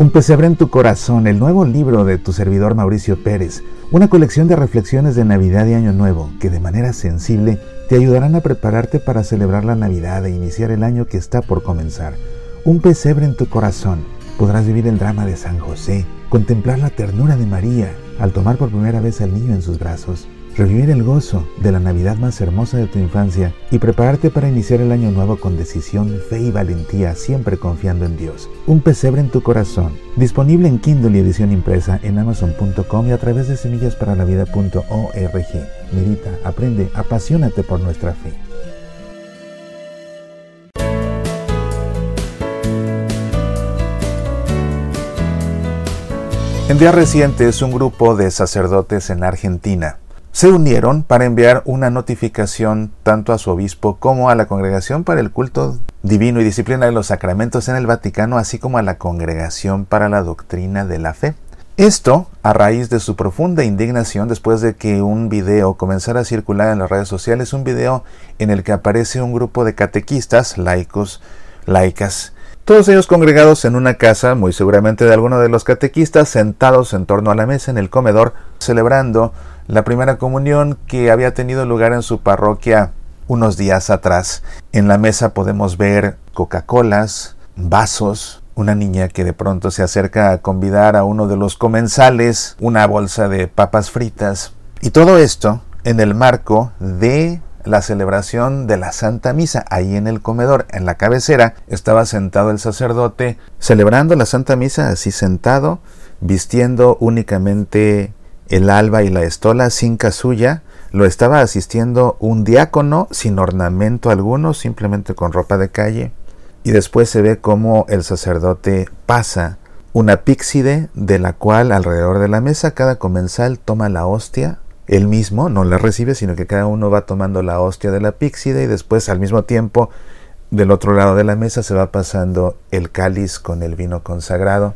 Un pesebre en tu corazón, el nuevo libro de tu servidor Mauricio Pérez, una colección de reflexiones de Navidad y Año Nuevo que de manera sensible te ayudarán a prepararte para celebrar la Navidad e iniciar el año que está por comenzar. Un pesebre en tu corazón, podrás vivir el drama de San José, contemplar la ternura de María al tomar por primera vez al niño en sus brazos revivir el gozo de la Navidad más hermosa de tu infancia y prepararte para iniciar el año nuevo con decisión, fe y valentía, siempre confiando en Dios. Un pesebre en tu corazón, disponible en Kindle y edición impresa en amazon.com y a través de semillasparalavida.org. Medita, aprende, apasionate por nuestra fe. En días recientes, un grupo de sacerdotes en Argentina se unieron para enviar una notificación tanto a su obispo como a la Congregación para el Culto Divino y Disciplina de los Sacramentos en el Vaticano, así como a la Congregación para la Doctrina de la Fe. Esto a raíz de su profunda indignación después de que un video comenzara a circular en las redes sociales, un video en el que aparece un grupo de catequistas, laicos, laicas, todos ellos congregados en una casa, muy seguramente de alguno de los catequistas, sentados en torno a la mesa en el comedor, celebrando la primera comunión que había tenido lugar en su parroquia unos días atrás. En la mesa podemos ver Coca-Colas, vasos, una niña que de pronto se acerca a convidar a uno de los comensales una bolsa de papas fritas. Y todo esto en el marco de la celebración de la Santa Misa. Ahí en el comedor, en la cabecera, estaba sentado el sacerdote celebrando la Santa Misa, así sentado, vistiendo únicamente el alba y la estola sin casulla, lo estaba asistiendo un diácono sin ornamento alguno, simplemente con ropa de calle. Y después se ve cómo el sacerdote pasa una píxide de la cual alrededor de la mesa cada comensal toma la hostia. Él mismo no la recibe, sino que cada uno va tomando la hostia de la píxide y después al mismo tiempo del otro lado de la mesa se va pasando el cáliz con el vino consagrado.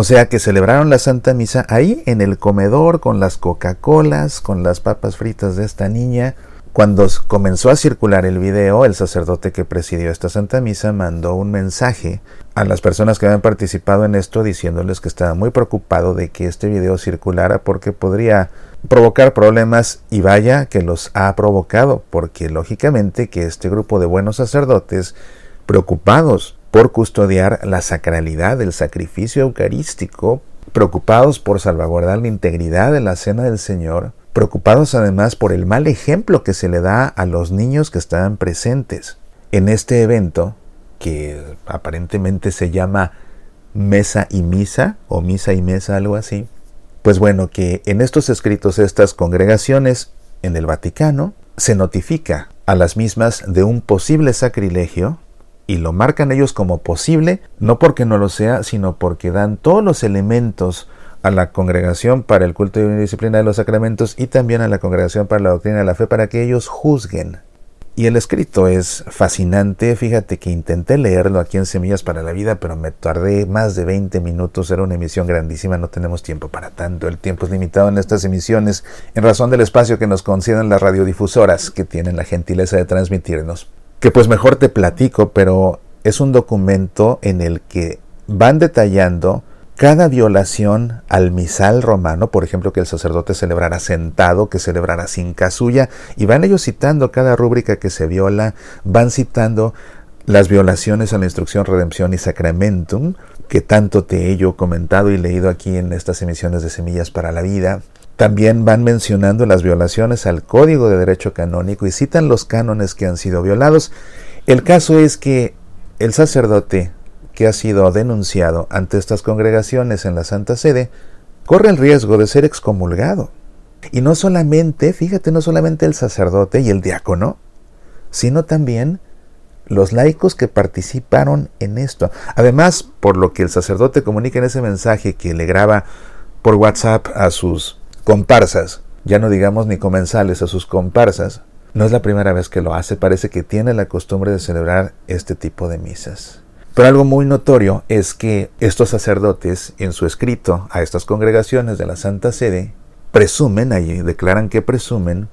O sea que celebraron la Santa Misa ahí en el comedor con las Coca-Colas, con las papas fritas de esta niña. Cuando comenzó a circular el video, el sacerdote que presidió esta Santa Misa mandó un mensaje a las personas que habían participado en esto diciéndoles que estaba muy preocupado de que este video circulara porque podría provocar problemas y vaya que los ha provocado porque lógicamente que este grupo de buenos sacerdotes preocupados por custodiar la sacralidad del sacrificio eucarístico, preocupados por salvaguardar la integridad de la cena del Señor, preocupados además por el mal ejemplo que se le da a los niños que estaban presentes. En este evento, que aparentemente se llama mesa y misa, o misa y mesa, algo así, pues bueno, que en estos escritos estas congregaciones en el Vaticano se notifica a las mismas de un posible sacrilegio y lo marcan ellos como posible, no porque no lo sea, sino porque dan todos los elementos a la congregación para el culto y disciplina de los sacramentos y también a la congregación para la doctrina de la fe para que ellos juzguen. Y el escrito es fascinante, fíjate que intenté leerlo aquí en Semillas para la Vida, pero me tardé más de 20 minutos, era una emisión grandísima, no tenemos tiempo para tanto, el tiempo es limitado en estas emisiones en razón del espacio que nos conceden las radiodifusoras que tienen la gentileza de transmitirnos que pues mejor te platico, pero es un documento en el que van detallando cada violación al misal romano, por ejemplo, que el sacerdote celebrara sentado, que celebrara sin casulla, y van ellos citando cada rúbrica que se viola, van citando las violaciones a la instrucción, redención y sacramentum, que tanto te he yo comentado y leído aquí en estas emisiones de Semillas para la Vida, también van mencionando las violaciones al Código de Derecho Canónico y citan los cánones que han sido violados. El caso es que el sacerdote que ha sido denunciado ante estas congregaciones en la Santa Sede corre el riesgo de ser excomulgado. Y no solamente, fíjate, no solamente el sacerdote y el diácono, sino también los laicos que participaron en esto. Además, por lo que el sacerdote comunica en ese mensaje que le graba por WhatsApp a sus comparsas, ya no digamos ni comensales, a sus comparsas, no es la primera vez que lo hace, parece que tiene la costumbre de celebrar este tipo de misas. Pero algo muy notorio es que estos sacerdotes, en su escrito a estas congregaciones de la Santa Sede, presumen, allí declaran que presumen,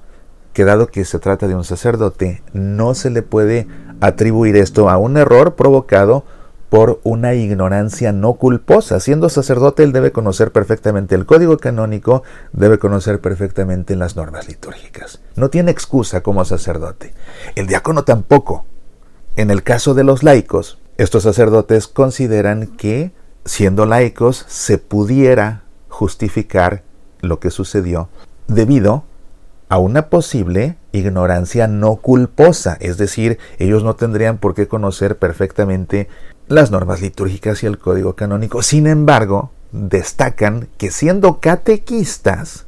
que dado que se trata de un sacerdote, no se le puede atribuir esto a un error provocado por una ignorancia no culposa. Siendo sacerdote, él debe conocer perfectamente el código canónico, debe conocer perfectamente las normas litúrgicas. No tiene excusa como sacerdote. El diácono tampoco. En el caso de los laicos, estos sacerdotes consideran que, siendo laicos, se pudiera justificar lo que sucedió debido a una posible ignorancia no culposa, es decir, ellos no tendrían por qué conocer perfectamente las normas litúrgicas y el código canónico. Sin embargo, destacan que siendo catequistas,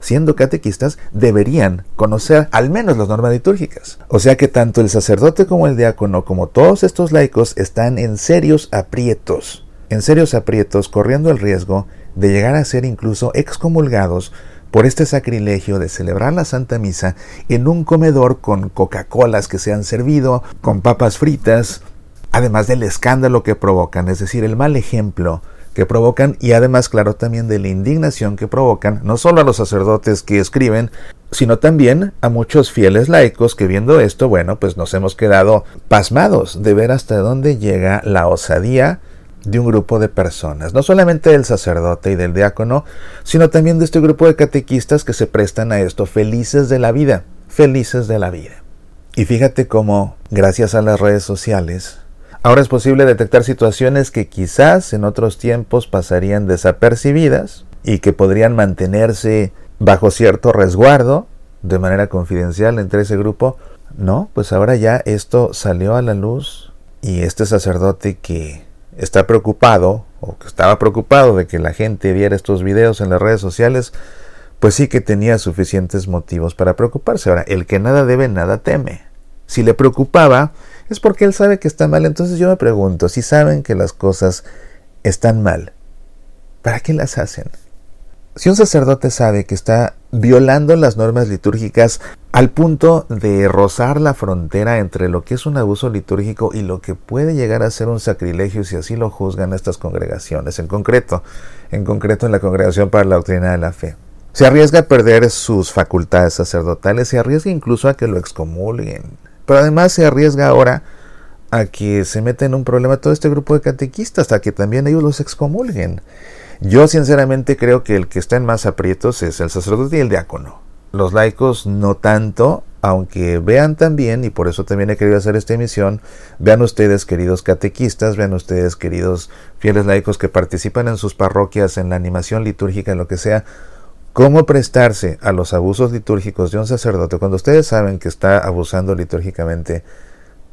siendo catequistas, deberían conocer al menos las normas litúrgicas. O sea que tanto el sacerdote como el diácono, como todos estos laicos, están en serios aprietos, en serios aprietos, corriendo el riesgo de llegar a ser incluso excomulgados por este sacrilegio de celebrar la Santa Misa en un comedor con Coca-Colas que se han servido, con papas fritas, además del escándalo que provocan, es decir, el mal ejemplo que provocan y además, claro, también de la indignación que provocan, no solo a los sacerdotes que escriben, sino también a muchos fieles laicos que viendo esto, bueno, pues nos hemos quedado pasmados de ver hasta dónde llega la osadía de un grupo de personas, no solamente del sacerdote y del diácono, sino también de este grupo de catequistas que se prestan a esto, felices de la vida, felices de la vida. Y fíjate cómo, gracias a las redes sociales, ahora es posible detectar situaciones que quizás en otros tiempos pasarían desapercibidas y que podrían mantenerse bajo cierto resguardo de manera confidencial entre ese grupo. No, pues ahora ya esto salió a la luz y este sacerdote que está preocupado o que estaba preocupado de que la gente viera estos videos en las redes sociales, pues sí que tenía suficientes motivos para preocuparse. Ahora, el que nada debe, nada teme. Si le preocupaba, es porque él sabe que está mal. Entonces yo me pregunto, si saben que las cosas están mal, ¿para qué las hacen? Si un sacerdote sabe que está violando las normas litúrgicas al punto de rozar la frontera entre lo que es un abuso litúrgico y lo que puede llegar a ser un sacrilegio si así lo juzgan estas congregaciones, en concreto, en concreto en la Congregación para la Doctrina de la Fe. Se arriesga a perder sus facultades sacerdotales, se arriesga incluso a que lo excomulguen, pero además se arriesga ahora a que se meta en un problema todo este grupo de catequistas, a que también ellos los excomulguen. Yo sinceramente creo que el que está en más aprietos es el sacerdote y el diácono. Los laicos no tanto, aunque vean también, y por eso también he querido hacer esta emisión, vean ustedes queridos catequistas, vean ustedes queridos fieles laicos que participan en sus parroquias, en la animación litúrgica, en lo que sea, cómo prestarse a los abusos litúrgicos de un sacerdote cuando ustedes saben que está abusando litúrgicamente,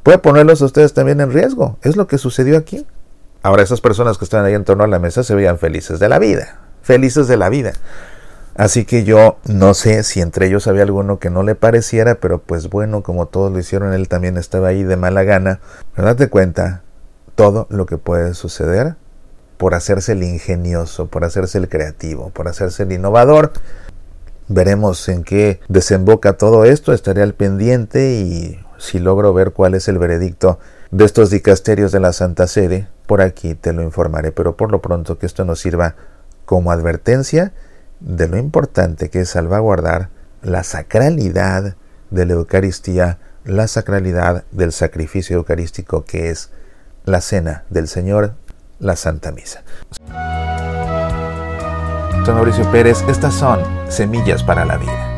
puede ponerlos a ustedes también en riesgo. Es lo que sucedió aquí. Ahora esas personas que estaban ahí en torno a la mesa se veían felices de la vida, felices de la vida. Así que yo no sé si entre ellos había alguno que no le pareciera, pero pues bueno, como todos lo hicieron, él también estaba ahí de mala gana. Pero date cuenta todo lo que puede suceder por hacerse el ingenioso, por hacerse el creativo, por hacerse el innovador. Veremos en qué desemboca todo esto, estaré al pendiente y si logro ver cuál es el veredicto de estos dicasterios de la Santa Sede, por aquí te lo informaré, pero por lo pronto que esto nos sirva como advertencia de lo importante que es salvaguardar la sacralidad de la Eucaristía, la sacralidad del sacrificio eucarístico que es la cena del Señor, la Santa Misa. Soy Mauricio Pérez, estas son Semillas para la Vida.